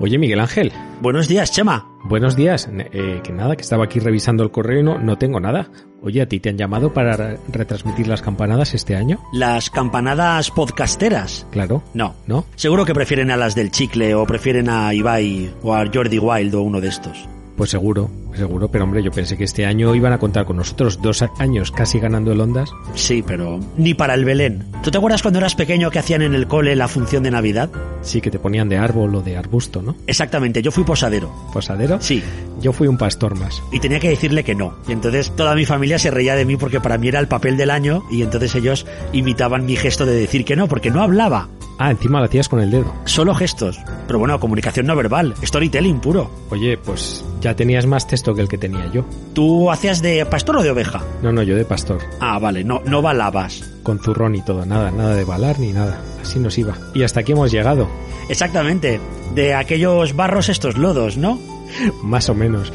Oye, Miguel Ángel. Buenos días, Chema. Buenos días. Eh, que nada, que estaba aquí revisando el correo y no, no tengo nada. Oye, ¿a ti te han llamado para re- retransmitir las campanadas este año? Las campanadas podcasteras. Claro. No. ¿No? Seguro que prefieren a las del chicle o prefieren a Ibai o a Jordi Wild o uno de estos. Pues seguro, seguro, pero hombre, yo pensé que este año iban a contar con nosotros dos años casi ganando el Ondas. Sí, pero ni para el Belén. ¿Tú te acuerdas cuando eras pequeño que hacían en el cole la función de Navidad? Sí, que te ponían de árbol o de arbusto, ¿no? Exactamente, yo fui posadero. ¿Posadero? Sí. Yo fui un pastor más. Y tenía que decirle que no. Y entonces toda mi familia se reía de mí porque para mí era el papel del año y entonces ellos imitaban mi gesto de decir que no, porque no hablaba. Ah, encima lo hacías con el dedo. Solo gestos. Pero bueno, comunicación no verbal, storytelling puro. Oye, pues ya tenías más texto que el que tenía yo. ¿Tú hacías de pastor o de oveja? No, no, yo de pastor. Ah, vale, no, no balabas. Con zurrón y todo, nada, nada de balar ni nada. Así nos iba. Y hasta aquí hemos llegado. Exactamente, de aquellos barros estos lodos, ¿no? Más o menos.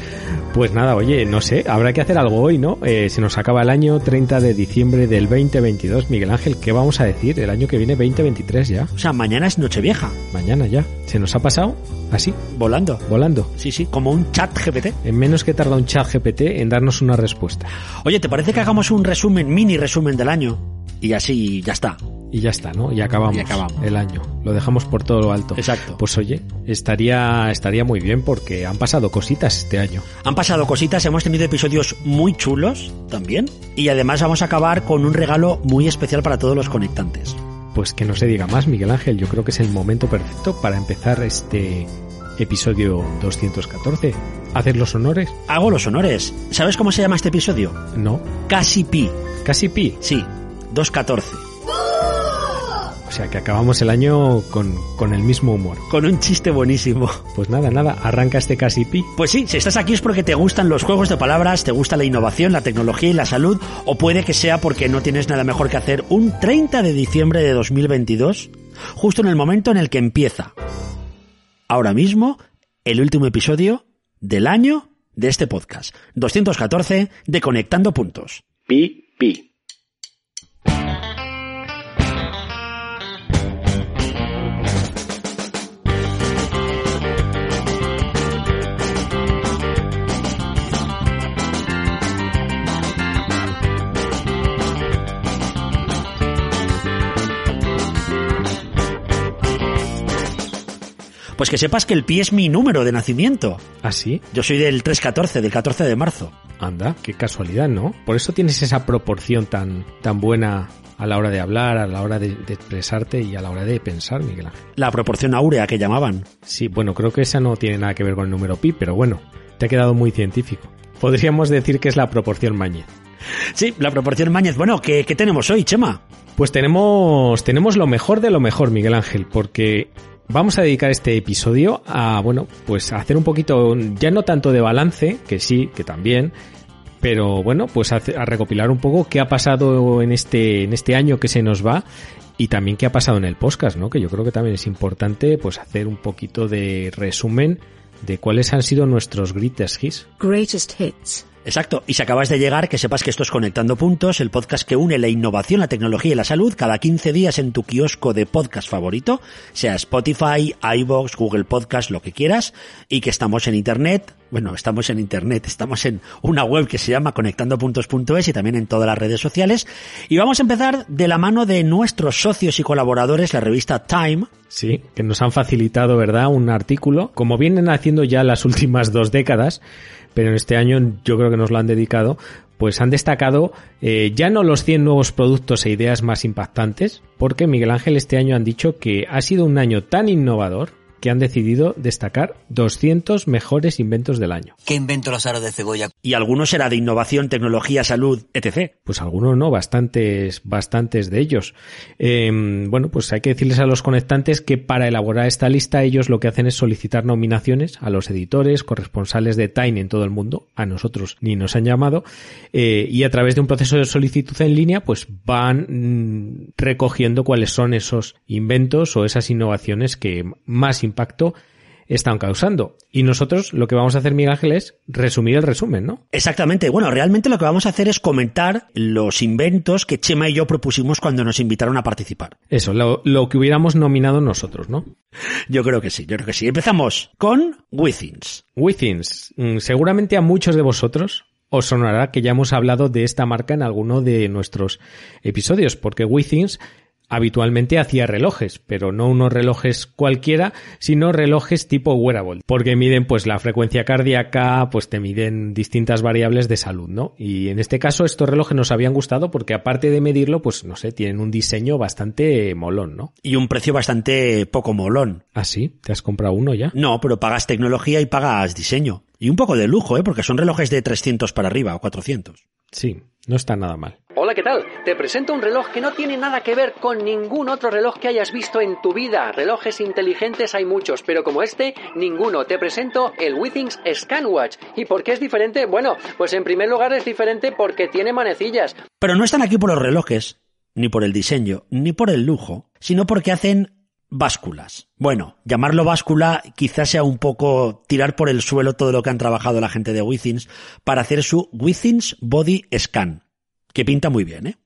Pues nada, oye, no sé, habrá que hacer algo hoy, ¿no? Eh, se nos acaba el año 30 de diciembre del 2022. Miguel Ángel, ¿qué vamos a decir? El año que viene 2023 ya. O sea, mañana es Nochevieja, Mañana ya. ¿Se nos ha pasado? Así, volando. volando. Sí, sí, como un chat GPT. En menos que tarda un chat GPT en darnos una respuesta. Oye, ¿te parece que hagamos un resumen, mini resumen del año? Y así ya está. Y ya está, ¿no? Y acabamos, Y acabamos. el año. Lo dejamos por todo lo alto. Exacto. Pues oye, estaría, estaría muy bien porque han pasado cositas este año. Han pasado cositas, hemos tenido episodios muy chulos también. Y además vamos a acabar con un regalo muy especial para todos los conectantes. Pues que no se diga más, Miguel Ángel. Yo creo que es el momento perfecto para empezar este episodio 214. ¿Hacer los honores? Hago los honores. ¿Sabes cómo se llama este episodio? No. Casi Pi. Casi pi. Sí, 214. O sea que acabamos el año con, con el mismo humor. Con un chiste buenísimo. Pues nada, nada, arranca este casi pi. Pues sí, si estás aquí es porque te gustan los juegos de palabras, te gusta la innovación, la tecnología y la salud, o puede que sea porque no tienes nada mejor que hacer un 30 de diciembre de 2022, justo en el momento en el que empieza. Ahora mismo, el último episodio del año de este podcast. 214 de Conectando Puntos. Pi, pi. Pues que sepas que el pi es mi número de nacimiento. ¿Así? Yo soy del 314, del 14 de marzo. Anda, qué casualidad, ¿no? Por eso tienes esa proporción tan, tan buena a la hora de hablar, a la hora de, de expresarte y a la hora de pensar, Miguel Ángel. La proporción áurea que llamaban. Sí, bueno, creo que esa no tiene nada que ver con el número pi, pero bueno, te ha quedado muy científico. Podríamos decir que es la proporción Mañez. Sí, la proporción Mañez. Bueno, ¿qué, qué tenemos hoy, Chema? Pues tenemos, tenemos lo mejor de lo mejor, Miguel Ángel, porque vamos a dedicar este episodio a, bueno, pues a hacer un poquito, ya no tanto de balance, que sí, que también, pero bueno, pues a, a recopilar un poco qué ha pasado en este, en este año que se nos va y también qué ha pasado en el podcast, ¿no? Que yo creo que también es importante, pues hacer un poquito de resumen de cuáles han sido nuestros greatest. Greatest hits. Exacto. Y si acabas de llegar, que sepas que esto es Conectando Puntos, el podcast que une la innovación, la tecnología y la salud cada 15 días en tu kiosco de podcast favorito, sea Spotify, iVoox, Google Podcast, lo que quieras, y que estamos en Internet. Bueno, estamos en Internet, estamos en una web que se llama conectandopuntos.es y también en todas las redes sociales. Y vamos a empezar de la mano de nuestros socios y colaboradores, la revista Time, Sí, que nos han facilitado, ¿verdad? Un artículo, como vienen haciendo ya las últimas dos décadas, pero en este año yo creo que nos lo han dedicado, pues han destacado eh, ya no los 100 nuevos productos e ideas más impactantes, porque Miguel Ángel este año han dicho que ha sido un año tan innovador que han decidido destacar 200 mejores inventos del año. ¿Qué invento los aros de cebolla? y algunos será de innovación, tecnología, salud, etc. Pues algunos no, bastantes, bastantes de ellos. Eh, bueno, pues hay que decirles a los conectantes que para elaborar esta lista ellos lo que hacen es solicitar nominaciones a los editores, corresponsales de Time en todo el mundo, a nosotros ni nos han llamado, eh, y a través de un proceso de solicitud en línea, pues van mm, recogiendo cuáles son esos inventos o esas innovaciones que más impacto están causando. Y nosotros lo que vamos a hacer, Miguel Ángel, es resumir el resumen, ¿no? Exactamente. Bueno, realmente lo que vamos a hacer es comentar los inventos que Chema y yo propusimos cuando nos invitaron a participar. Eso, lo, lo que hubiéramos nominado nosotros, ¿no? Yo creo que sí, yo creo que sí. Empezamos con Withins. Withins. Mm, Seguramente a muchos de vosotros os sonará que ya hemos hablado de esta marca en alguno de nuestros episodios, porque Withins habitualmente hacía relojes, pero no unos relojes cualquiera, sino relojes tipo wearable, porque miden pues la frecuencia cardíaca, pues te miden distintas variables de salud, ¿no? Y en este caso estos relojes nos habían gustado porque aparte de medirlo, pues no sé, tienen un diseño bastante molón, ¿no? Y un precio bastante poco molón. ¿Ah, sí? ¿Te has comprado uno ya? No, pero pagas tecnología y pagas diseño. Y un poco de lujo, ¿eh? Porque son relojes de 300 para arriba o 400. Sí, no está nada mal. Hola, ¿qué tal? Te presento un reloj que no tiene nada que ver con ningún otro reloj que hayas visto en tu vida. Relojes inteligentes hay muchos, pero como este, ninguno. Te presento el Withings Scanwatch. ¿Y por qué es diferente? Bueno, pues en primer lugar es diferente porque tiene manecillas. Pero no están aquí por los relojes, ni por el diseño, ni por el lujo, sino porque hacen básculas. Bueno, llamarlo báscula quizás sea un poco tirar por el suelo todo lo que han trabajado la gente de Withings para hacer su Withings Body Scan, que pinta muy bien, ¿eh?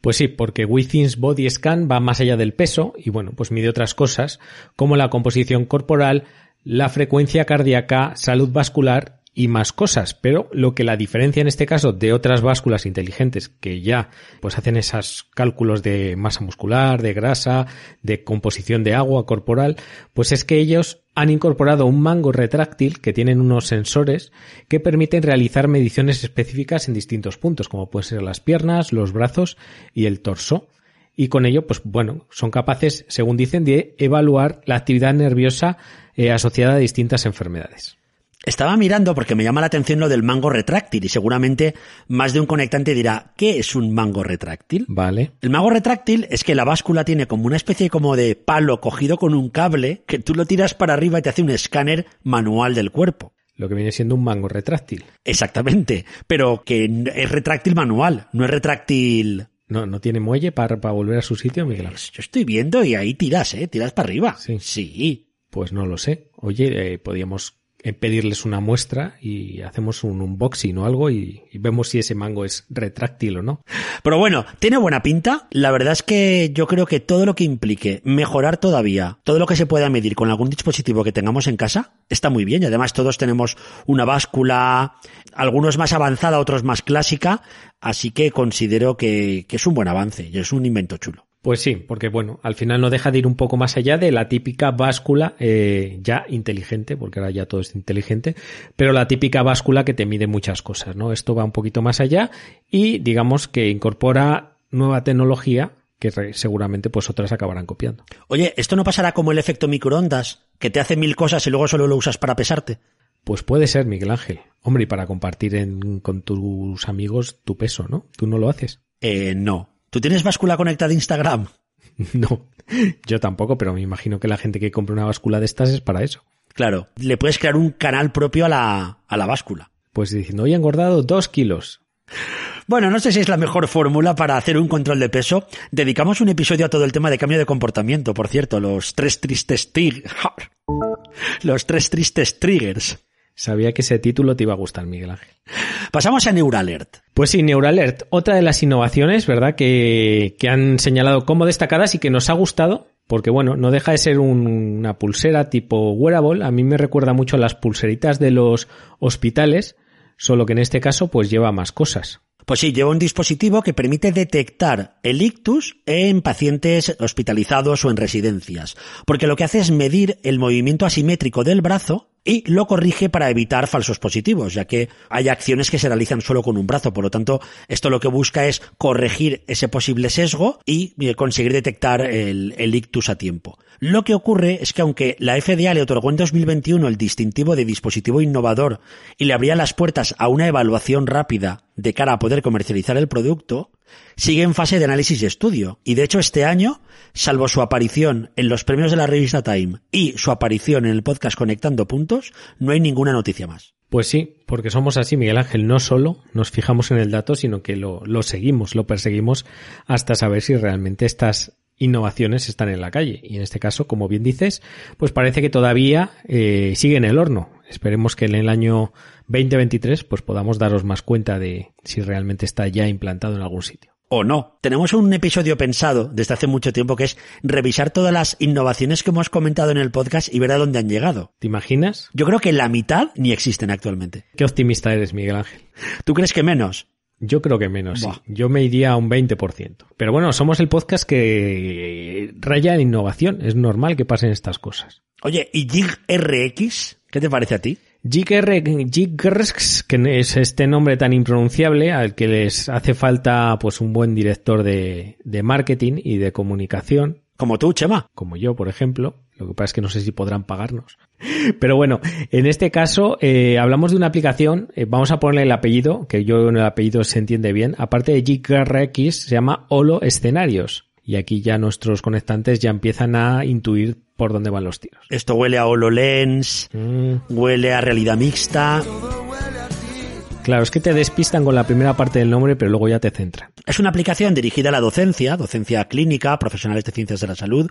Pues sí, porque Withings Body Scan va más allá del peso y bueno, pues mide otras cosas como la composición corporal, la frecuencia cardíaca, salud vascular y más cosas, pero lo que la diferencia en este caso de otras básculas inteligentes que ya pues hacen esos cálculos de masa muscular, de grasa, de composición de agua corporal, pues es que ellos han incorporado un mango retráctil que tienen unos sensores que permiten realizar mediciones específicas en distintos puntos, como pueden ser las piernas, los brazos y el torso. Y con ello, pues bueno, son capaces, según dicen, de evaluar la actividad nerviosa eh, asociada a distintas enfermedades. Estaba mirando porque me llama la atención lo del mango retráctil y seguramente más de un conectante dirá, ¿qué es un mango retráctil? Vale. El mango retráctil es que la báscula tiene como una especie como de palo cogido con un cable que tú lo tiras para arriba y te hace un escáner manual del cuerpo. Lo que viene siendo un mango retráctil. Exactamente, pero que es retráctil manual, no es retráctil... No, no tiene muelle para, para volver a su sitio, Miguel. Pues yo estoy viendo y ahí tiras, ¿eh? Tiras para arriba. Sí. Sí. Pues no lo sé. Oye, eh, podíamos eh, pedirles una muestra y hacemos un unboxing o algo y, vemos si ese mango es retráctil o no. Pero bueno, tiene buena pinta. La verdad es que yo creo que todo lo que implique mejorar todavía, todo lo que se pueda medir con algún dispositivo que tengamos en casa, está muy bien. Y además todos tenemos una báscula, algunos más avanzada, otros más clásica. Así que considero que es un buen avance y es un invento chulo. Pues sí, porque bueno, al final no deja de ir un poco más allá de la típica báscula eh, ya inteligente, porque ahora ya todo es inteligente, pero la típica báscula que te mide muchas cosas, ¿no? Esto va un poquito más allá y digamos que incorpora nueva tecnología que seguramente pues otras acabarán copiando. Oye, ¿esto no pasará como el efecto microondas, que te hace mil cosas y luego solo lo usas para pesarte? Pues puede ser, Miguel Ángel. Hombre, y para compartir en- con tus amigos tu peso, ¿no? Tú no lo haces. Eh, no. ¿Tú tienes báscula conectada a Instagram? No, yo tampoco, pero me imagino que la gente que compra una báscula de estas es para eso. Claro, le puedes crear un canal propio a la, a la báscula. Pues diciendo, hoy he engordado dos kilos. Bueno, no sé si es la mejor fórmula para hacer un control de peso. Dedicamos un episodio a todo el tema de cambio de comportamiento, por cierto, los tres tristes triggers. Los tres tristes triggers. Sabía que ese título te iba a gustar, Miguel Ángel. Pasamos a Neuralert. Pues sí, Neuralert, otra de las innovaciones, ¿verdad? Que, que han señalado como destacadas y que nos ha gustado, porque bueno, no deja de ser un- una pulsera tipo wearable. A mí me recuerda mucho a las pulseritas de los hospitales, solo que en este caso pues lleva más cosas. Pues sí, lleva un dispositivo que permite detectar el ictus en pacientes hospitalizados o en residencias, porque lo que hace es medir el movimiento asimétrico del brazo y lo corrige para evitar falsos positivos, ya que hay acciones que se realizan solo con un brazo. Por lo tanto, esto lo que busca es corregir ese posible sesgo y eh, conseguir detectar el, ictus a tiempo. Lo que ocurre es que aunque la FDA le otorgó en 2021 el distintivo de dispositivo innovador y le abría las puertas a una evaluación rápida de cara a poder comercializar el producto, sigue en fase de análisis y estudio. Y de hecho este año, salvo su aparición en los premios de la revista Time y su aparición en el podcast Conectando Puntos, no hay ninguna noticia más. Pues sí, porque somos así, Miguel Ángel, no solo nos fijamos en el dato, sino que lo, seguimos, lo perseguimos hasta saber si realmente estas innovaciones están en la calle. Y en este caso, como bien dices, pues parece que todavía eh, sigue en el horno. Esperemos que en el año 2023 pues podamos daros más cuenta de si realmente está ya implantado en algún sitio. O no. Tenemos un episodio pensado desde hace mucho tiempo que es revisar todas las innovaciones que hemos comentado en el podcast y ver a dónde han llegado. ¿Te imaginas? Yo creo que la mitad ni existen actualmente. Qué optimista eres, Miguel Ángel. ¿Tú crees que menos? Yo creo que menos, Buah. sí. Yo me iría a un 20%. Pero bueno, somos el podcast que raya en innovación. Es normal que pasen estas cosas. Oye, ¿y Jig RX? ¿Qué te parece a ti? Jiggers, que es este nombre tan impronunciable al que les hace falta pues un buen director de, de marketing y de comunicación, Como tú, Chema. como yo, por ejemplo. Lo que pasa es que no sé si podrán pagarnos. Pero bueno, en este caso eh, hablamos de una aplicación, eh, vamos a ponerle el apellido, que yo en el apellido se entiende bien. Aparte de GeekRX, se llama Holo Escenarios. Y aquí ya nuestros conectantes ya empiezan a intuir por dónde van los tiros. Esto huele a HoloLens, Mm, huele a realidad mixta. claro, es que te despistan con la primera parte del nombre, pero luego ya te centran. Es una aplicación dirigida a la docencia, docencia clínica, profesionales de ciencias de la salud,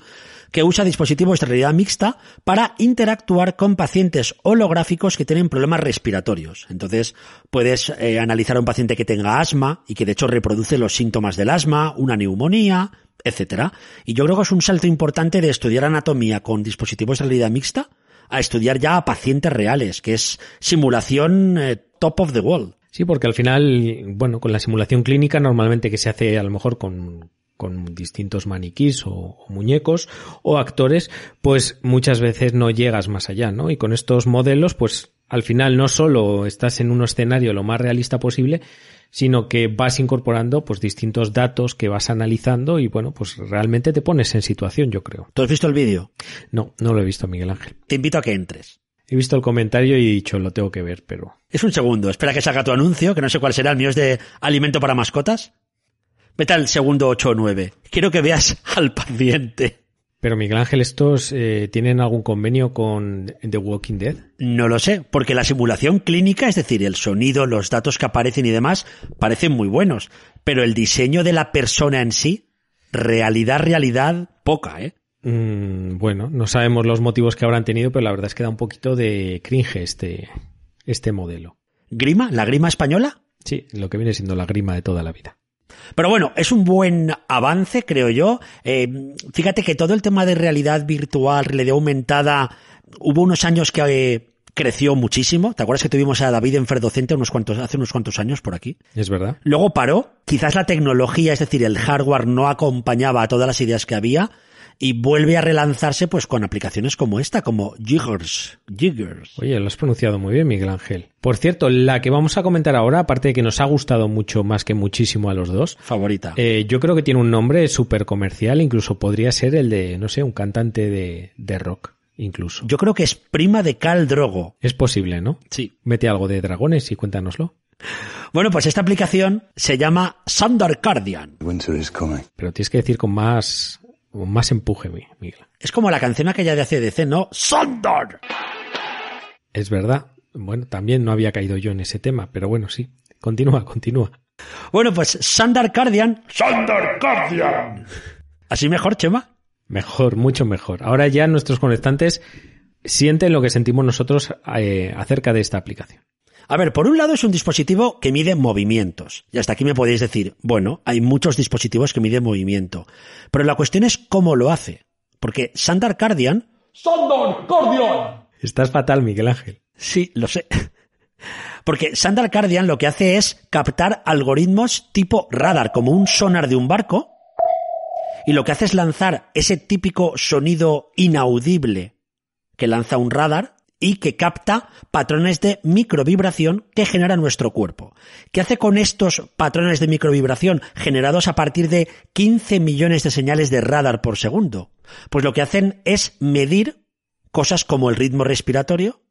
que usa dispositivos de realidad mixta para interactuar con pacientes holográficos que tienen problemas respiratorios. Entonces, puedes eh, analizar a un paciente que tenga asma y que de hecho reproduce los síntomas del asma, una neumonía, etcétera. Y yo creo que es un salto importante de estudiar anatomía con dispositivos de realidad mixta a estudiar ya a pacientes reales, que es simulación eh, top of the world. Sí, porque al final, bueno, con la simulación clínica normalmente que se hace a lo mejor con, con distintos maniquís o, o muñecos o actores, pues muchas veces no llegas más allá, ¿no? Y con estos modelos, pues al final no solo estás en un escenario lo más realista posible, sino que vas incorporando pues distintos datos que vas analizando y bueno, pues realmente te pones en situación, yo creo. ¿Tú has visto el vídeo? No, no lo he visto, Miguel Ángel. Te invito a que entres. He visto el comentario y he dicho, lo tengo que ver, pero Es un segundo, espera que salga tu anuncio, que no sé cuál será, el mío es de alimento para mascotas. Vete al segundo 8 o 9. Quiero que veas al paciente. Pero Miguel Ángel, ¿estos eh, tienen algún convenio con The Walking Dead? No lo sé, porque la simulación clínica, es decir, el sonido, los datos que aparecen y demás, parecen muy buenos. Pero el diseño de la persona en sí, realidad, realidad, poca, ¿eh? Mm, bueno, no sabemos los motivos que habrán tenido, pero la verdad es que da un poquito de cringe este, este modelo. ¿Grima? ¿La grima española? Sí, lo que viene siendo la grima de toda la vida. Pero bueno, es un buen avance, creo yo. Eh, fíjate que todo el tema de realidad virtual, realidad aumentada, hubo unos años que eh, creció muchísimo. ¿Te acuerdas que tuvimos a David Enfer docente unos cuantos, hace unos cuantos años por aquí? Es verdad. Luego paró. Quizás la tecnología, es decir, el hardware no acompañaba a todas las ideas que había y vuelve a relanzarse pues con aplicaciones como esta, como Jiggers. Jiggers. Oye, lo has pronunciado muy bien, Miguel Ángel. Por cierto, la que vamos a comentar ahora, aparte de que nos ha gustado mucho más que muchísimo a los dos, Favorita. eh, yo creo que tiene un nombre súper comercial, incluso podría ser el de, no sé, un cantante de, de rock, incluso. Yo creo que es prima de Cal Drogo. Es posible, ¿no? Sí. Mete algo de dragones y cuéntanoslo. Bueno, pues esta aplicación se llama. Winter is coming. Pero tienes que decir con más, con más empuje, Mi- Miguel. Es como la canción aquella de ACDC, ¿no? Sandar. Es verdad. Bueno, también no había caído yo en ese tema, pero bueno, sí. Continúa, continúa. Bueno, pues Sandar Cardian. Sandar Cardian. ¿Así mejor, Chema? Mejor, mucho mejor. Ahora ya nuestros conectantes sienten lo que sentimos nosotros eh, acerca de esta aplicación. A ver, por un lado es un dispositivo que mide movimientos. Y hasta aquí me podéis decir, bueno, hay muchos dispositivos que miden movimiento. Pero la cuestión es cómo lo hace. Porque Sandar Cardian... ¡Sandar Cardian! Estás fatal, Miguel Ángel. Sí, lo sé. Porque Sandar Cardian lo que hace es captar algoritmos tipo radar, como un sonar de un barco, y lo que hace es lanzar ese típico sonido inaudible que lanza un radar y que capta patrones de microvibración que genera nuestro cuerpo. ¿Qué hace con estos patrones de microvibración generados a partir de 15 millones de señales de radar por segundo? Pues lo que hacen es medir cosas como el ritmo respiratorio,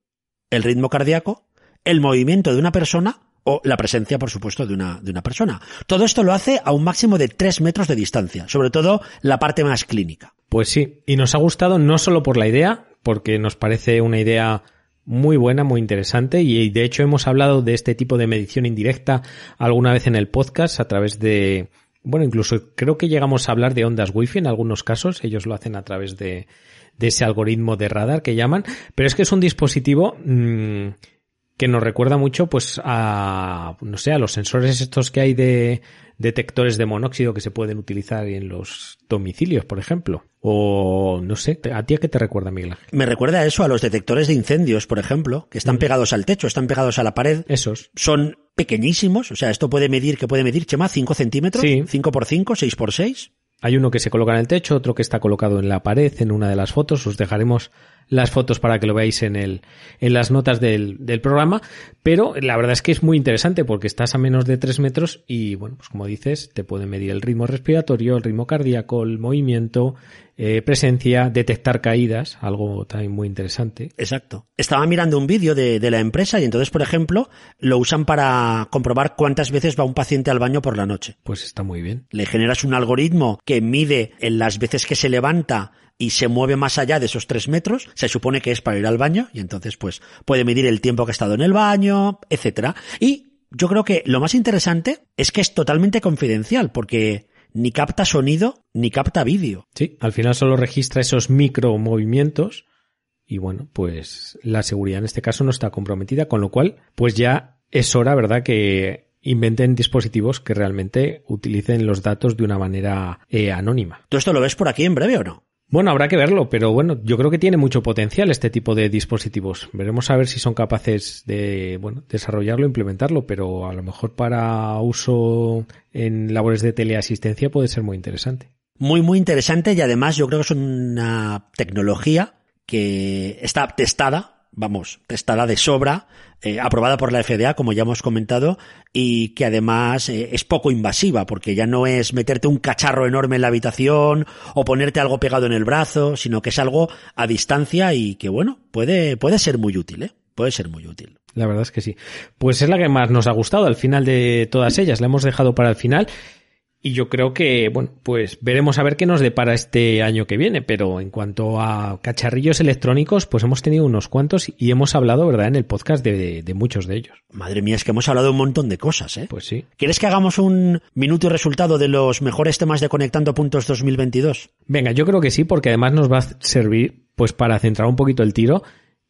el ritmo cardíaco, el movimiento de una persona o la presencia, por supuesto, de una, de una persona. Todo esto lo hace a un máximo de 3 metros de distancia, sobre todo la parte más clínica. Pues sí, y nos ha gustado no solo por la idea, porque nos parece una idea muy buena, muy interesante, y de hecho hemos hablado de este tipo de medición indirecta alguna vez en el podcast a través de bueno, incluso creo que llegamos a hablar de ondas wifi en algunos casos, ellos lo hacen a través de, de ese algoritmo de radar que llaman, pero es que es un dispositivo mmm, que nos recuerda mucho pues a, no sé, a los sensores estos que hay de detectores de monóxido que se pueden utilizar en los domicilios, por ejemplo. O no sé, ¿a ti a qué te recuerda, Miguel Ángel? Me recuerda a eso, a los detectores de incendios, por ejemplo, que están pegados al techo, están pegados a la pared. Esos. Son pequeñísimos, o sea, esto puede medir, ¿qué puede medir, Chema? ¿5 centímetros? Sí. ¿5 por 5? ¿6 por 6? Hay uno que se coloca en el techo, otro que está colocado en la pared, en una de las fotos. Os dejaremos las fotos para que lo veáis en el, en las notas del, del programa. Pero la verdad es que es muy interesante porque estás a menos de 3 metros y, bueno, pues como dices, te puede medir el ritmo respiratorio, el ritmo cardíaco, el movimiento, eh, presencia, detectar caídas, algo también muy interesante. Exacto. Estaba mirando un vídeo de, de, la empresa y entonces, por ejemplo, lo usan para comprobar cuántas veces va un paciente al baño por la noche. Pues está muy bien. Le generas un algoritmo que mide en las veces que se levanta y se mueve más allá de esos tres metros, se supone que es para ir al baño y entonces pues puede medir el tiempo que ha estado en el baño, etcétera. Y yo creo que lo más interesante es que es totalmente confidencial porque ni capta sonido ni capta vídeo. Sí, al final solo registra esos micro movimientos y bueno, pues la seguridad en este caso no está comprometida, con lo cual pues ya es hora, ¿verdad?, que inventen dispositivos que realmente utilicen los datos de una manera eh, anónima. ¿Tú esto lo ves por aquí en breve o no? Bueno, habrá que verlo, pero bueno, yo creo que tiene mucho potencial este tipo de dispositivos. Veremos a ver si son capaces de, bueno, desarrollarlo, implementarlo, pero a lo mejor para uso en labores de teleasistencia puede ser muy interesante. Muy, muy interesante y además yo creo que es una tecnología que está testada, vamos, testada de sobra, eh, aprobada por la FDA, como ya hemos comentado, y que además eh, es poco invasiva, porque ya no es meterte un cacharro enorme en la habitación o ponerte algo pegado en el brazo, sino que es algo a distancia y que, bueno, puede, puede ser muy útil, ¿eh? Puede ser muy útil. La verdad es que sí. Pues es la que más nos ha gustado al final de todas ellas. La hemos dejado para el final. Y yo creo que, bueno, pues veremos a ver qué nos depara este año que viene, pero en cuanto a cacharrillos electrónicos, pues hemos tenido unos cuantos y hemos hablado, ¿verdad?, en el podcast de, de muchos de ellos. Madre mía, es que hemos hablado un montón de cosas, ¿eh? Pues sí. ¿Quieres que hagamos un minuto y resultado de los mejores temas de Conectando Puntos 2022? Venga, yo creo que sí, porque además nos va a servir, pues, para centrar un poquito el tiro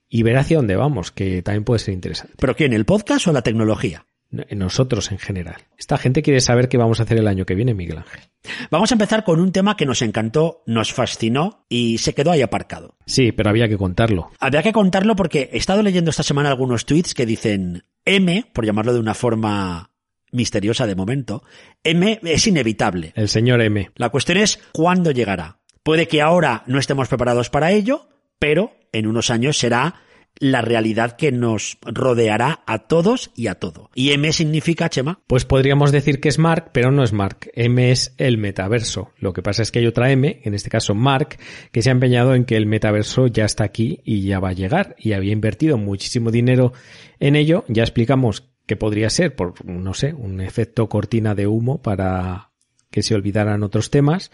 y ver hacia dónde vamos, que también puede ser interesante. ¿Pero quién, el podcast o la tecnología? Nosotros en general. Esta gente quiere saber qué vamos a hacer el año que viene, Miguel Ángel. Vamos a empezar con un tema que nos encantó, nos fascinó y se quedó ahí aparcado. Sí, pero había que contarlo. Había que contarlo porque he estado leyendo esta semana algunos tweets que dicen M, por llamarlo de una forma misteriosa de momento, M es inevitable. El señor M. La cuestión es cuándo llegará. Puede que ahora no estemos preparados para ello, pero en unos años será la realidad que nos rodeará a todos y a todo. ¿Y M significa, Chema? Pues podríamos decir que es Mark, pero no es Mark. M es el metaverso. Lo que pasa es que hay otra M, en este caso Mark, que se ha empeñado en que el metaverso ya está aquí y ya va a llegar y había invertido muchísimo dinero en ello. Ya explicamos que podría ser por, no sé, un efecto cortina de humo para que se olvidaran otros temas.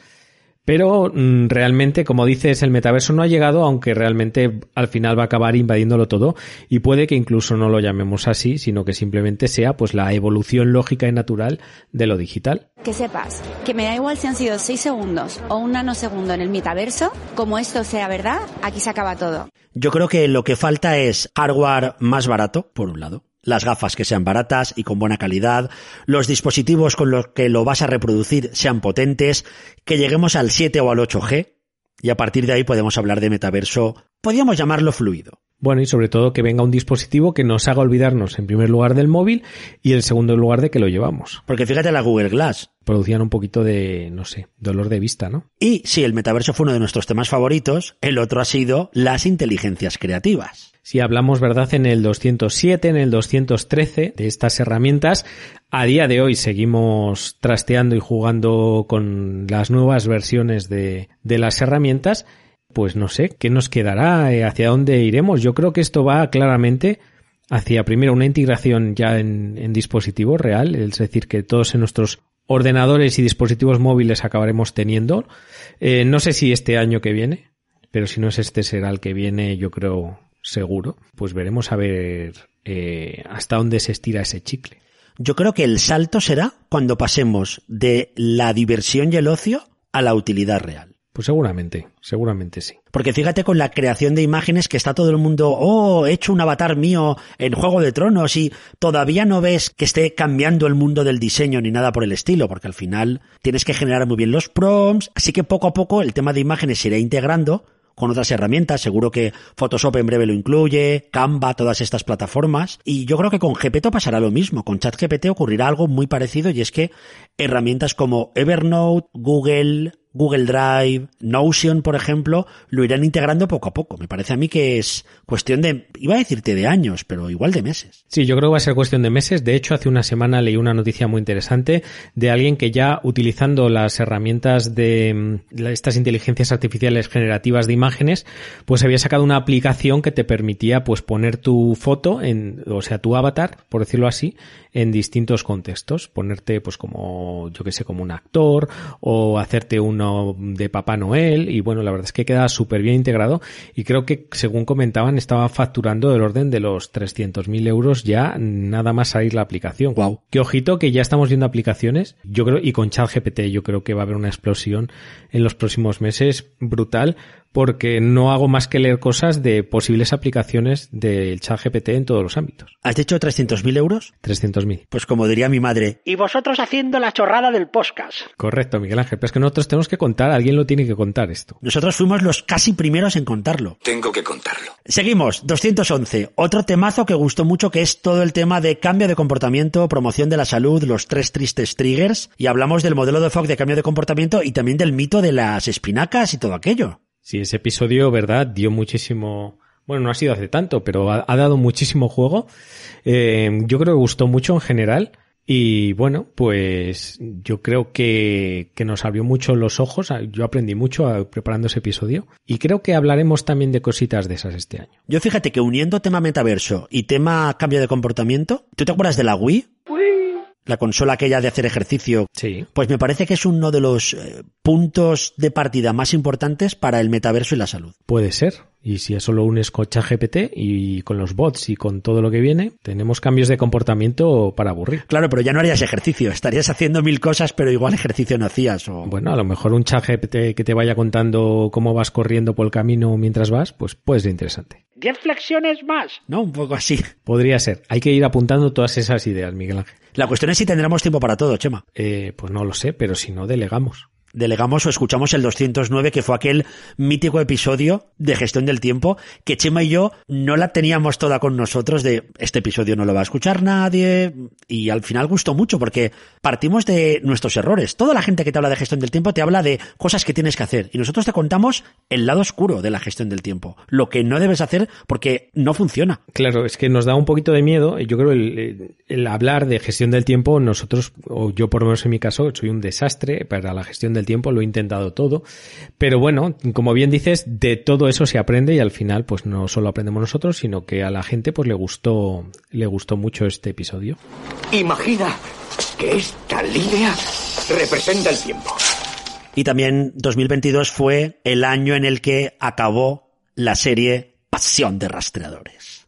Pero mm, realmente, como dices, el metaverso no ha llegado, aunque realmente al final va a acabar invadiéndolo todo y puede que incluso no lo llamemos así, sino que simplemente sea pues la evolución lógica y natural de lo digital. Que sepas que me da igual si han sido 6 segundos o un nanosegundo en el metaverso, como esto sea verdad, aquí se acaba todo. Yo creo que lo que falta es hardware más barato, por un lado, las gafas que sean baratas y con buena calidad, los dispositivos con los que lo vas a reproducir sean potentes, que lleguemos al 7 o al 8G, y a partir de ahí podemos hablar de metaverso, podríamos llamarlo fluido. Bueno, y sobre todo que venga un dispositivo que nos haga olvidarnos en primer lugar del móvil y en segundo lugar de que lo llevamos. Porque fíjate la Google Glass. Producían un poquito de, no sé, dolor de vista, ¿no? Y si el metaverso fue uno de nuestros temas favoritos, el otro ha sido las inteligencias creativas. Si hablamos, ¿verdad?, en el 207, en el 213 de estas herramientas, a día de hoy seguimos trasteando y jugando con las nuevas versiones de, de las herramientas pues no sé, ¿qué nos quedará? ¿Hacia dónde iremos? Yo creo que esto va claramente hacia primero una integración ya en, en dispositivo real, es decir, que todos en nuestros ordenadores y dispositivos móviles acabaremos teniendo. Eh, no sé si este año que viene, pero si no es este será el que viene, yo creo seguro. Pues veremos a ver eh, hasta dónde se estira ese chicle. Yo creo que el salto será cuando pasemos de la diversión y el ocio a la utilidad real. Pues seguramente, seguramente sí. Porque fíjate con la creación de imágenes que está todo el mundo, oh, he hecho un avatar mío en Juego de Tronos y todavía no ves que esté cambiando el mundo del diseño ni nada por el estilo, porque al final tienes que generar muy bien los prompts, así que poco a poco el tema de imágenes se irá integrando con otras herramientas, seguro que Photoshop en breve lo incluye, Canva, todas estas plataformas, y yo creo que con GPT pasará lo mismo, con ChatGPT ocurrirá algo muy parecido y es que herramientas como Evernote, Google, Google Drive, Notion, por ejemplo, lo irán integrando poco a poco. Me parece a mí que es cuestión de, iba a decirte de años, pero igual de meses. Sí, yo creo que va a ser cuestión de meses. De hecho, hace una semana leí una noticia muy interesante de alguien que ya utilizando las herramientas de mm, estas inteligencias artificiales generativas de imágenes, pues había sacado una aplicación que te permitía pues poner tu foto en, o sea, tu avatar, por decirlo así, en distintos contextos. Ponerte pues como, yo que sé, como un actor o hacerte uno de Papá Noel y bueno, la verdad es que queda súper bien integrado y creo que según comentaban estaba facturando del orden de los 300.000 euros ya nada más salir la aplicación. Wow. Que ojito que ya estamos viendo aplicaciones, yo creo, y con ChatGPT yo creo que va a haber una explosión en los próximos meses brutal porque no hago más que leer cosas de posibles aplicaciones del chat GPT en todos los ámbitos. ¿Has dicho 300.000 euros? 300.000. Pues como diría mi madre. Y vosotros haciendo la chorrada del podcast. Correcto, Miguel Ángel. Pero es que nosotros tenemos que contar, alguien lo tiene que contar esto. Nosotros fuimos los casi primeros en contarlo. Tengo que contarlo. Seguimos, 211. Otro temazo que gustó mucho que es todo el tema de cambio de comportamiento, promoción de la salud, los tres tristes triggers. Y hablamos del modelo de Fogg de cambio de comportamiento y también del mito de las espinacas y todo aquello. Sí, ese episodio, ¿verdad? Dio muchísimo... Bueno, no ha sido hace tanto, pero ha, ha dado muchísimo juego. Eh, yo creo que gustó mucho en general. Y bueno, pues yo creo que, que nos abrió mucho los ojos. Yo aprendí mucho a- preparando ese episodio. Y creo que hablaremos también de cositas de esas este año. Yo fíjate que uniendo tema metaverso y tema cambio de comportamiento, ¿tú te acuerdas de la Wii? La consola aquella de hacer ejercicio. Sí. Pues me parece que es uno de los eh, puntos de partida más importantes para el metaverso y la salud. Puede ser. Y si eso lo unes con ChatGPT y con los bots y con todo lo que viene, tenemos cambios de comportamiento para aburrir. Claro, pero ya no harías ejercicio, estarías haciendo mil cosas, pero igual ejercicio no hacías. O... Bueno, a lo mejor un ChatGPT que te vaya contando cómo vas corriendo por el camino mientras vas, pues puede ser interesante. Diez flexiones más. ¿No? Un poco así. Podría ser. Hay que ir apuntando todas esas ideas, Miguel Ángel. La cuestión es si tendremos tiempo para todo, Chema. Eh, pues no lo sé, pero si no, delegamos. Delegamos o escuchamos el 209, que fue aquel mítico episodio de gestión del tiempo, que Chema y yo no la teníamos toda con nosotros de este episodio no lo va a escuchar nadie, y al final gustó mucho porque partimos de nuestros errores. Toda la gente que te habla de gestión del tiempo te habla de cosas que tienes que hacer, y nosotros te contamos el lado oscuro de la gestión del tiempo, lo que no debes hacer porque no funciona. Claro, es que nos da un poquito de miedo. Yo creo el, el hablar de gestión del tiempo, nosotros, o yo por lo menos en mi caso, soy un desastre para la gestión del tiempo, lo he intentado todo. Pero bueno, como bien dices, de todo eso se aprende y al final, pues no solo aprendemos nosotros, sino que a la gente pues le gustó, le gustó mucho este episodio. Imagina que esta línea representa el tiempo. Y también 2022 fue el año en el que acabó la serie Pasión de Rastreadores.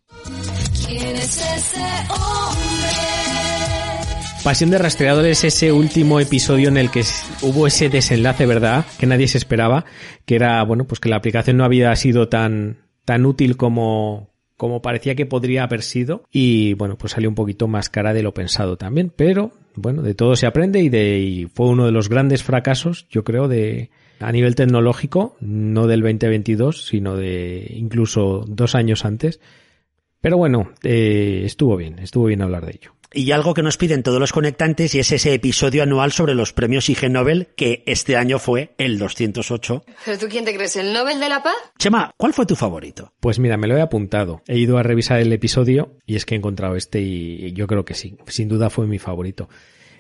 ¿Quién es ese hombre? Pasión de Rastreadores, ese último episodio en el que hubo ese desenlace, ¿verdad? Que nadie se esperaba, que era, bueno, pues que la aplicación no había sido tan, tan útil como, como parecía que podría haber sido. Y bueno, pues salió un poquito más cara de lo pensado también. Pero, bueno, de todo se aprende y de, y fue uno de los grandes fracasos, yo creo, de, a nivel tecnológico, no del 2022, sino de incluso dos años antes. Pero bueno, eh, estuvo bien, estuvo bien hablar de ello. Y algo que nos piden todos los conectantes y es ese episodio anual sobre los premios IG Nobel que este año fue el 208. ¿Pero tú quién te crees? ¿El Nobel de la Paz? Chema, ¿cuál fue tu favorito? Pues mira, me lo he apuntado. He ido a revisar el episodio y es que he encontrado este y yo creo que sí. Sin duda fue mi favorito.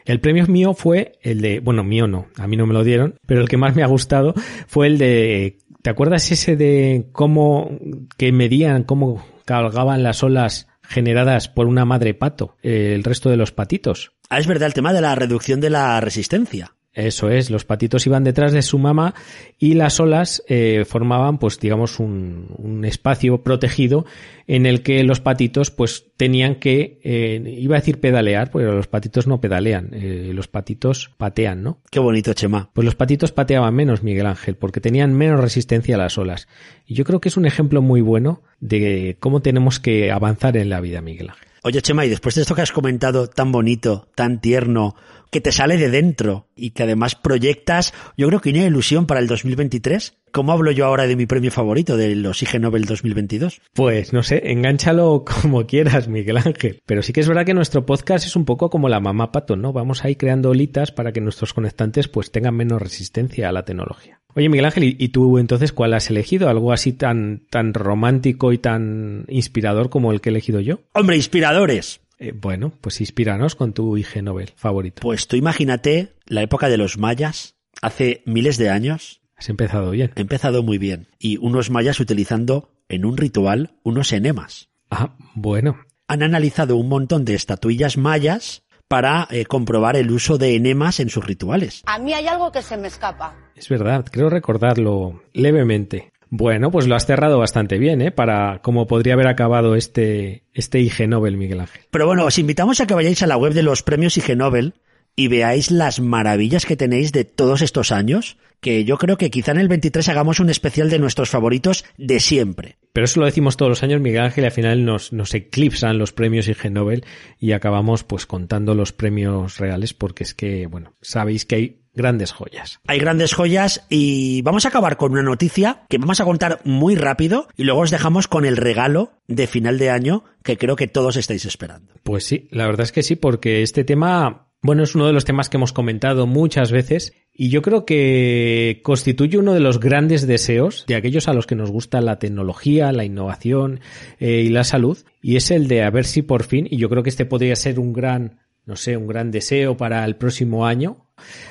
El premio mío fue el de, bueno, mío no, a mí no me lo dieron, pero el que más me ha gustado fue el de, ¿te acuerdas ese de cómo que medían, cómo cabalgaban las olas generadas por una madre pato, eh, el resto de los patitos? Ah, es verdad, el tema de la reducción de la resistencia. Eso es, los patitos iban detrás de su mamá y las olas eh, formaban, pues digamos, un, un, espacio protegido en el que los patitos, pues tenían que, eh, iba a decir pedalear, pero los patitos no pedalean, eh, los patitos patean, ¿no? Qué bonito, Chema. Pues los patitos pateaban menos, Miguel Ángel, porque tenían menos resistencia a las olas. Y yo creo que es un ejemplo muy bueno de cómo tenemos que avanzar en la vida, Miguel Ángel. Oye, Chema, y después de esto que has comentado tan bonito, tan tierno, que te sale de dentro y que además proyectas, yo creo que una ilusión para el 2023. ¿Cómo hablo yo ahora de mi premio favorito, de los IG Nobel 2022? Pues no sé, enganchalo como quieras, Miguel Ángel. Pero sí que es verdad que nuestro podcast es un poco como la mamá pato, ¿no? Vamos ahí creando olitas para que nuestros conectantes pues tengan menos resistencia a la tecnología. Oye, Miguel Ángel, ¿y tú entonces cuál has elegido? ¿Algo así tan, tan romántico y tan inspirador como el que he elegido yo? Hombre, inspiradores. Eh, bueno, pues inspíranos con tu IG Nobel favorito. Pues tú imagínate la época de los mayas, hace miles de años. Has empezado bien. He empezado muy bien. Y unos mayas utilizando en un ritual unos enemas. Ah, bueno. Han analizado un montón de estatuillas mayas para eh, comprobar el uso de enemas en sus rituales. A mí hay algo que se me escapa. Es verdad, creo recordarlo levemente. Bueno, pues lo has cerrado bastante bien, ¿eh? Para cómo podría haber acabado este, este IG Nobel, Miguel Ángel. Pero bueno, os invitamos a que vayáis a la web de los premios IG Nobel y veáis las maravillas que tenéis de todos estos años, que yo creo que quizá en el 23 hagamos un especial de nuestros favoritos de siempre. Pero eso lo decimos todos los años, Miguel Ángel, y al final nos, nos eclipsan los premios IG Nobel y acabamos pues contando los premios reales porque es que, bueno, sabéis que hay grandes joyas. Hay grandes joyas y vamos a acabar con una noticia que vamos a contar muy rápido y luego os dejamos con el regalo de final de año que creo que todos estáis esperando. Pues sí, la verdad es que sí, porque este tema, bueno, es uno de los temas que hemos comentado muchas veces y yo creo que constituye uno de los grandes deseos de aquellos a los que nos gusta la tecnología, la innovación eh, y la salud y es el de a ver si por fin, y yo creo que este podría ser un gran no sé, un gran deseo para el próximo año.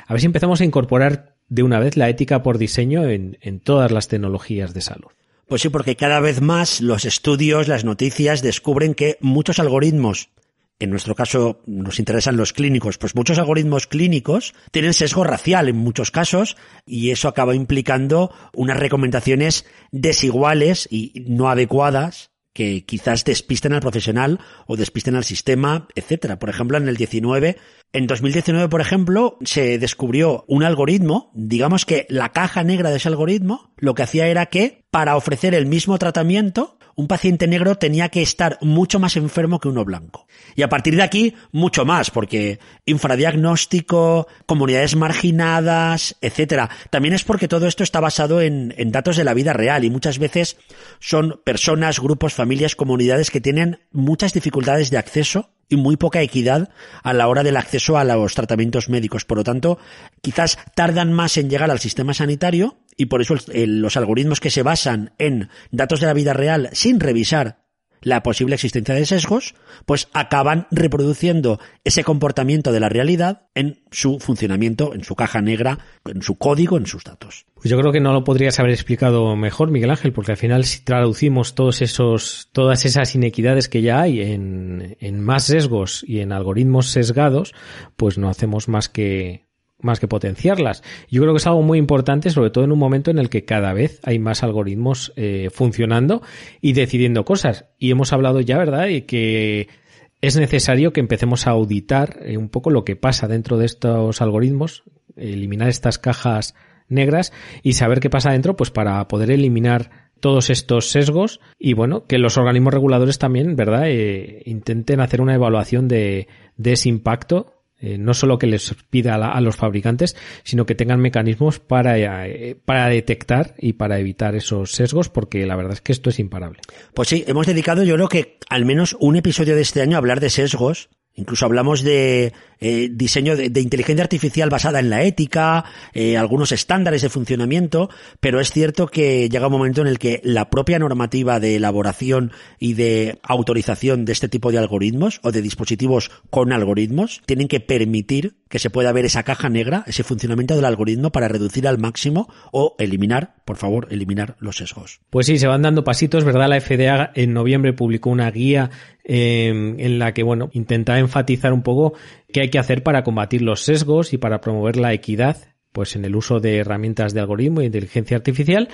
A ver si empezamos a incorporar de una vez la ética por diseño en, todas las tecnologías de salud. Pues sí, porque cada vez más los estudios, las noticias descubren que muchos algoritmos, en nuestro caso nos interesan los clínicos, pues muchos algoritmos clínicos tienen sesgo racial en muchos casos y eso acaba implicando unas recomendaciones desiguales y no adecuadas que quizás despisten al profesional o despisten al sistema, etcétera. Por ejemplo, en el 19, en 2019, por ejemplo, se descubrió un algoritmo, digamos que la caja negra de ese algoritmo lo que hacía era que para ofrecer el mismo tratamiento, un paciente negro tenía que estar mucho más enfermo que uno blanco. Y a partir de aquí, mucho más, porque infradiagnóstico, comunidades marginadas, etcétera. También es porque todo esto está basado en, en, datos de la vida real y muchas veces son personas, grupos, familias, comunidades que tienen muchas dificultades de acceso y muy poca equidad a la hora del acceso a los tratamientos médicos. Por lo tanto, quizás tardan más en llegar al sistema sanitario y por eso los algoritmos que se basan en datos de la vida real sin revisar la posible existencia de sesgos, pues acaban reproduciendo ese comportamiento de la realidad en su funcionamiento, en su caja negra, en su código, en sus datos. Pues yo creo que no lo podrías haber explicado mejor, Miguel Ángel, porque al final si traducimos todos esos, todas esas inequidades que ya hay en, en más sesgos y en algoritmos sesgados, pues no hacemos más que más que potenciarlas. Yo creo que es algo muy importante, sobre todo en un momento en el que cada vez hay más algoritmos eh, funcionando y decidiendo cosas. Y hemos hablado ya, ¿verdad?, de que es necesario que empecemos a auditar eh, un poco lo que pasa dentro de estos algoritmos, eliminar estas cajas negras y saber qué pasa dentro, pues para poder eliminar todos estos sesgos y bueno, que los organismos reguladores también, ¿verdad?, eh, intenten hacer una evaluación de, de ese impacto eh, no solo que les pida a, los fabricantes, sino que tengan mecanismos para, eh, para detectar y para evitar esos sesgos, porque la verdad es que esto es imparable. Pues sí, hemos dedicado yo creo que al menos un episodio de este año a hablar de sesgos. Incluso hablamos de eh, diseño de, de, inteligencia artificial basada en la ética, eh, algunos estándares de funcionamiento, pero es cierto que llega un momento en el que la propia normativa de elaboración y de autorización de este tipo de algoritmos o de dispositivos con algoritmos tienen que permitir que se pueda ver esa caja negra, ese funcionamiento del algoritmo para reducir al máximo o eliminar por favor, eliminar los sesgos. Pues sí, se van dando pasitos, ¿verdad? La FDA en noviembre publicó una guía eh, en la que, bueno, intenta enfatizar un poco qué hay que hacer para combatir los sesgos y para promover la equidad pues en el uso de herramientas de algoritmo e inteligencia artificial,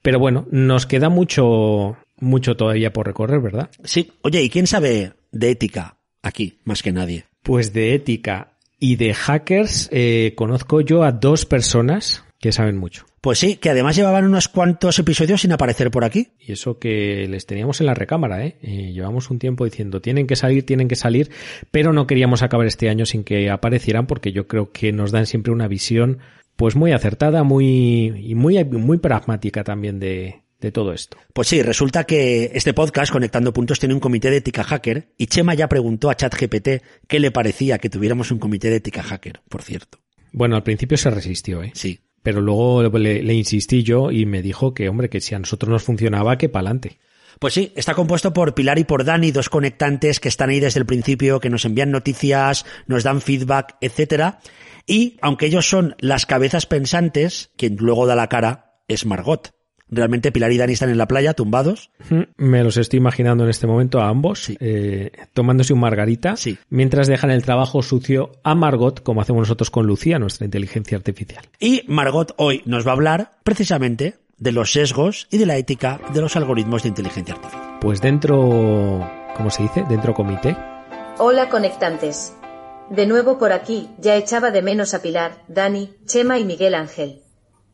pero bueno, nos queda mucho mucho todavía por recorrer, ¿verdad? Sí. Oye, ¿y quién sabe de ética aquí más que nadie? Pues de ética y de hackers eh, conozco yo a dos personas que saben mucho. Pues sí, que además llevaban unos cuantos episodios sin aparecer por aquí. Y eso que les teníamos en la recámara, ¿eh? eh llevamos un tiempo diciendo, tienen que salir, tienen que salir, pero no queríamos acabar este año sin que aparecieran porque yo creo que nos dan siempre una visión pues muy acertada, muy y muy muy pragmática también de, de todo esto. Pues sí, resulta que este podcast, Conectando Puntos, tiene un comité de ética hacker y Chema ya preguntó a ChatGPT qué le parecía que tuviéramos un comité de ética hacker, por cierto. Bueno, al principio se resistió, ¿eh? Sí. Pero luego le, insistí yo y me dijo que, hombre, que si a nosotros nos funcionaba, que pa'lante. Pues sí, está compuesto por Pilar y por Dani, dos conectantes que están ahí desde el principio, que nos envían noticias, nos dan feedback, etcétera. Y aunque ellos son las cabezas pensantes, quien luego da la cara es Margot. Realmente Pilar y Dani están en la playa, tumbados. Me los estoy imaginando en este momento a ambos, eh, tomándose un margarita, Sí. mientras dejan el trabajo sucio a Margot, como hacemos nosotros con Lucía, nuestra inteligencia artificial. Y Margot hoy nos va a hablar precisamente de los sesgos y de la ética de los algoritmos de inteligencia artificial. Pues dentro, ¿cómo se dice? Dentro comité. Hola conectantes. De nuevo por aquí, ya echaba de menos a Pilar, Dani, Chema y Miguel Ángel.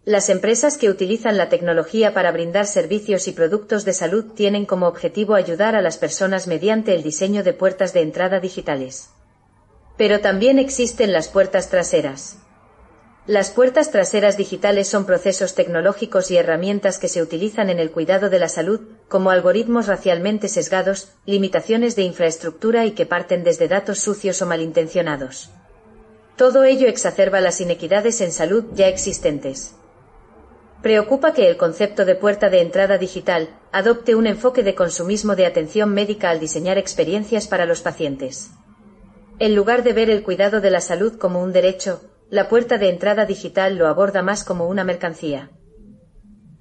Las empresas que utilizan la tecnología para brindar servicios y productos de salud tienen como objetivo ayudar a las personas mediante el diseño de puertas de entrada digitales. Pero también existen las puertas traseras. Las puertas traseras digitales son procesos tecnológicos y herramientas que se utilizan en el cuidado de la salud, como algoritmos racialmente sesgados, limitaciones de infraestructura y que parten desde datos sucios o malintencionados. Todo ello exacerba las inequidades en salud ya existentes. Preocupa que el concepto de puerta de entrada digital adopte un enfoque de consumismo de atención médica al diseñar experiencias para los pacientes. En lugar de ver el cuidado de la salud como un derecho, la puerta de entrada digital lo aborda más como una mercancía.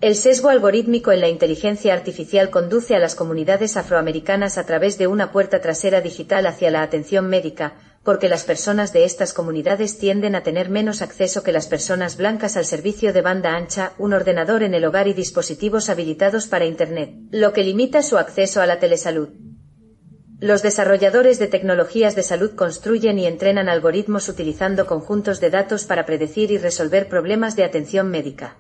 El sesgo algorítmico en la inteligencia artificial conduce a las comunidades afroamericanas a través de una puerta trasera digital hacia la atención médica, porque las personas de estas comunidades tienden a tener menos acceso que las personas blancas al servicio de banda ancha, un ordenador en el hogar y dispositivos habilitados para Internet, lo que limita su acceso a la telesalud. Los desarrolladores de tecnologías de salud construyen y entrenan algoritmos utilizando conjuntos de datos para predecir y resolver problemas de atención médica.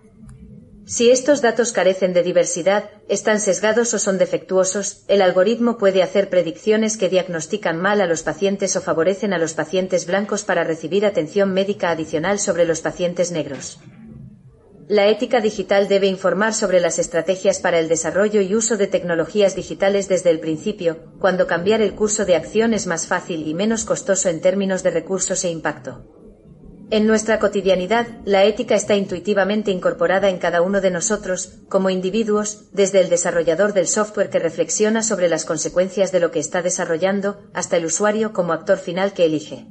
Si estos datos carecen de diversidad, están sesgados o son defectuosos, el algoritmo puede hacer predicciones que diagnostican mal a los pacientes o favorecen a los pacientes blancos para recibir atención médica adicional sobre los pacientes negros. La ética digital debe informar sobre las estrategias para el desarrollo y uso de tecnologías digitales desde el principio, cuando cambiar el curso de acción es más fácil y menos costoso en términos de recursos e impacto. En nuestra cotidianidad, la ética está intuitivamente incorporada en cada uno de nosotros, como individuos, desde el desarrollador del software que reflexiona sobre las consecuencias de lo que está desarrollando, hasta el usuario como actor final que elige.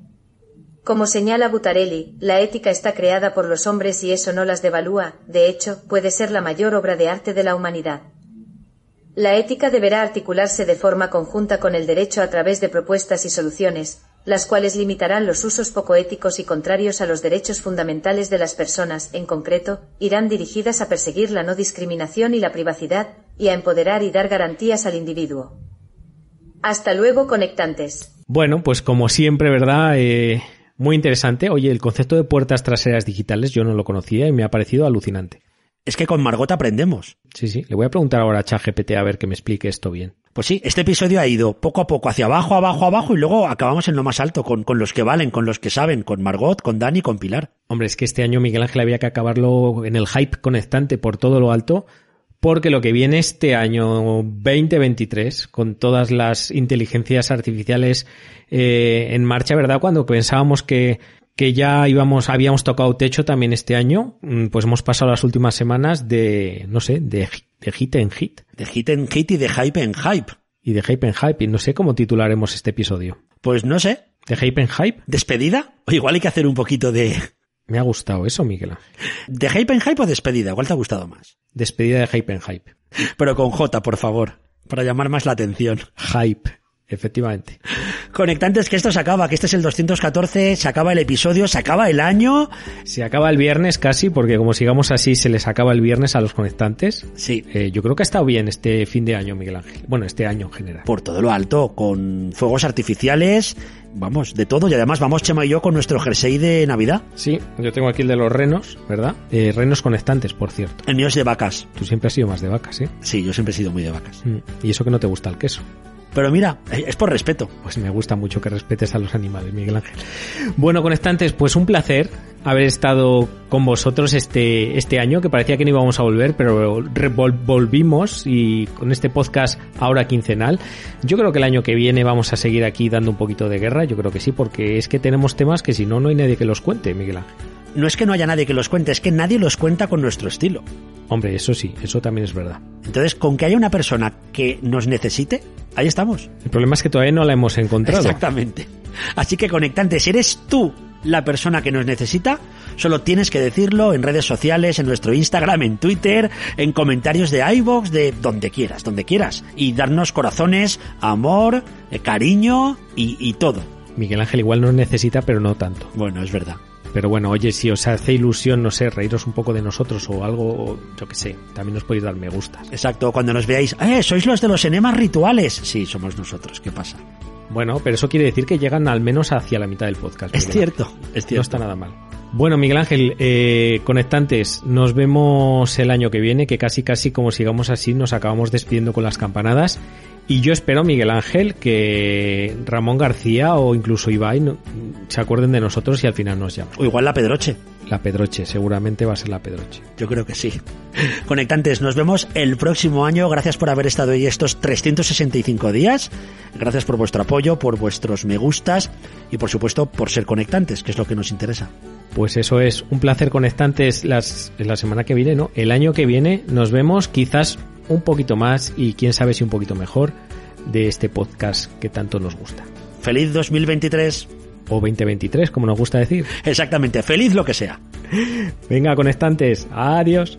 Como señala Butarelli, la ética está creada por los hombres y eso no las devalúa, de hecho, puede ser la mayor obra de arte de la humanidad. La ética deberá articularse de forma conjunta con el derecho a través de propuestas y soluciones, las cuales limitarán los usos poco éticos y contrarios a los derechos fundamentales de las personas, en concreto, irán dirigidas a perseguir la no discriminación y la privacidad, y a empoderar y dar garantías al individuo. Hasta luego, conectantes. Bueno, pues como siempre, ¿verdad? Eh, muy interesante. Oye, el concepto de puertas traseras digitales yo no lo conocía y me ha parecido alucinante. Es que con Margot aprendemos. Sí, sí. Le voy a preguntar ahora a ChatGPT a ver que me explique esto bien. Pues sí, este episodio ha ido poco a poco hacia abajo, abajo, abajo y luego acabamos en lo más alto, con, con los que valen, con los que saben, con Margot, con Dani, con Pilar. Hombre, es que este año Miguel Ángel había que acabarlo en el hype conectante por todo lo alto, porque lo que viene este año 2023, con todas las inteligencias artificiales eh, en marcha, ¿verdad? Cuando pensábamos que, que ya íbamos, habíamos tocado techo también este año, mm, pues hemos pasado las últimas semanas de, no sé, de, de hit en hit. De hit en hit y de hype en hype. Y de hype en hype, y no sé cómo titularemos este episodio. Pues no sé. ¿De hype en hype? ¿Despedida? O igual hay que hacer un poquito de... Me ha gustado eso, Miguel. ¿De hype en hype o despedida? ¿Cuál te ha gustado más? Despedida de Hype en Hype. Pero con J, por favor, para llamar más la atención. Hype. Efectivamente. Conectantes, que esto se acaba, que este es el 214, se acaba el episodio, se acaba el año. Se acaba el viernes casi, porque como sigamos así, se les acaba el viernes a los conectantes. Sí. Eh, yo creo que ha estado bien este fin de año, Miguel Ángel. Bueno, este año en general. Por todo lo alto, con fuegos artificiales, vamos, de todo. Y además vamos Chema y yo con nuestro jersey de Navidad. Sí, yo tengo aquí el de los renos, ¿verdad? Eh, renos conectantes, por cierto. El mío es de vacas. Tú siempre has sido más de vacas, ¿eh? Sí, yo siempre he sido muy de vacas. Mm, Y eso que no te gusta el queso. Pero mira, es por respeto. Pues me gusta mucho que respetes a los animales, Miguel Ángel. Bueno, conectantes, pues un placer haber estado con vosotros este, este año, que parecía que no íbamos a volver, pero volvimos y con este podcast ahora quincenal. Yo creo que el año que viene vamos a seguir aquí dando un poquito de guerra, yo creo que sí, porque es que tenemos temas que si no, no hay nadie que los cuente, Miguel Ángel. No es que no haya nadie que los cuente, es que nadie los cuenta con nuestro estilo. Hombre, eso sí, eso también es verdad. Entonces, con que haya una persona que nos necesite, ahí estamos. El problema es que todavía no la hemos encontrado. Exactamente. Así que conectantes, si eres tú la persona que nos necesita, solo tienes que decirlo en redes sociales, en nuestro Instagram, en Twitter, en comentarios de iVoox, de donde quieras, donde quieras. Y darnos corazones, amor, eh, cariño y, y todo. Miguel Ángel igual nos necesita, pero no tanto. Bueno, es verdad. Pero bueno, oye, si os hace ilusión, no sé, reíros un poco de nosotros o algo, yo que sé, también os podéis dar me gustas. Exacto, cuando nos veáis, eh, sois los de los enemas rituales. Sí, somos nosotros, ¿qué pasa? Bueno, pero eso quiere decir que llegan al menos hacia la mitad del podcast. Es cierto, es No cierto. está nada mal. Bueno, Miguel Ángel, eh, conectantes, nos vemos el año que viene, que casi casi como sigamos así nos acabamos despidiendo con las campanadas. Y yo espero, Miguel Ángel, que Ramón García o incluso Ibai se acuerden de nosotros y al final nos llamen. O igual la Pedroche. La Pedroche, seguramente va a ser la Pedroche. Yo creo que sí. Conectantes, nos vemos el próximo año. Gracias por haber estado ahí estos 365 días. Gracias por vuestro apoyo, por vuestros me gustas y por supuesto por ser conectantes, que es lo que nos interesa. Pues eso es un placer conectantes las, la semana que viene, ¿no? El año que viene nos vemos quizás un poquito más y quién sabe si un poquito mejor de este podcast que tanto nos gusta. Feliz 2023. O 2023, como nos gusta decir. Exactamente, feliz lo que sea. Venga, conectantes, adiós.